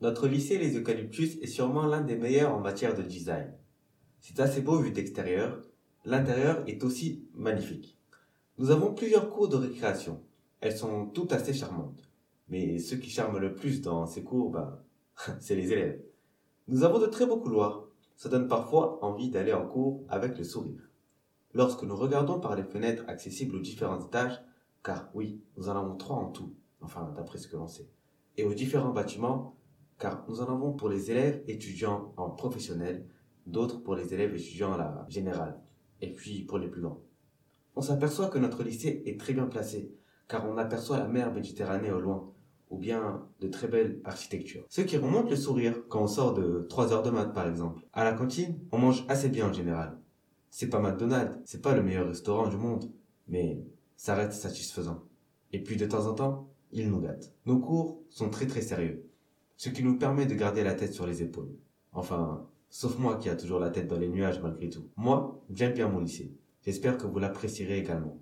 Notre lycée Les Eucalyptus est sûrement l'un des meilleurs en matière de design. C'est assez beau vu d'extérieur, l'intérieur est aussi magnifique. Nous avons plusieurs cours de récréation. Elles sont toutes assez charmantes. Mais ceux qui charment le plus dans ces cours, bah, c'est les élèves. Nous avons de très beaux couloirs. Ça donne parfois envie d'aller en cours avec le sourire. Lorsque nous regardons par les fenêtres accessibles aux différents étages, car oui, nous en avons trois en tout, enfin d'après ce que l'on sait, et aux différents bâtiments, car nous en avons pour les élèves étudiants en professionnel, d'autres pour les élèves étudiants à la générale, et puis pour les plus grands. On s'aperçoit que notre lycée est très bien placé, car on aperçoit la mer Méditerranée au loin, ou bien de très belles architectures. Ce qui remonte le sourire quand on sort de 3 heures de maths par exemple. À la cantine, on mange assez bien en général. C'est pas McDonald's, c'est pas le meilleur restaurant du monde, mais ça reste satisfaisant. Et puis de temps en temps, il nous gâte. Nos cours sont très très sérieux, ce qui nous permet de garder la tête sur les épaules. Enfin, sauf moi qui a toujours la tête dans les nuages malgré tout. Moi, j'aime bien mon lycée. J'espère que vous l'apprécierez également.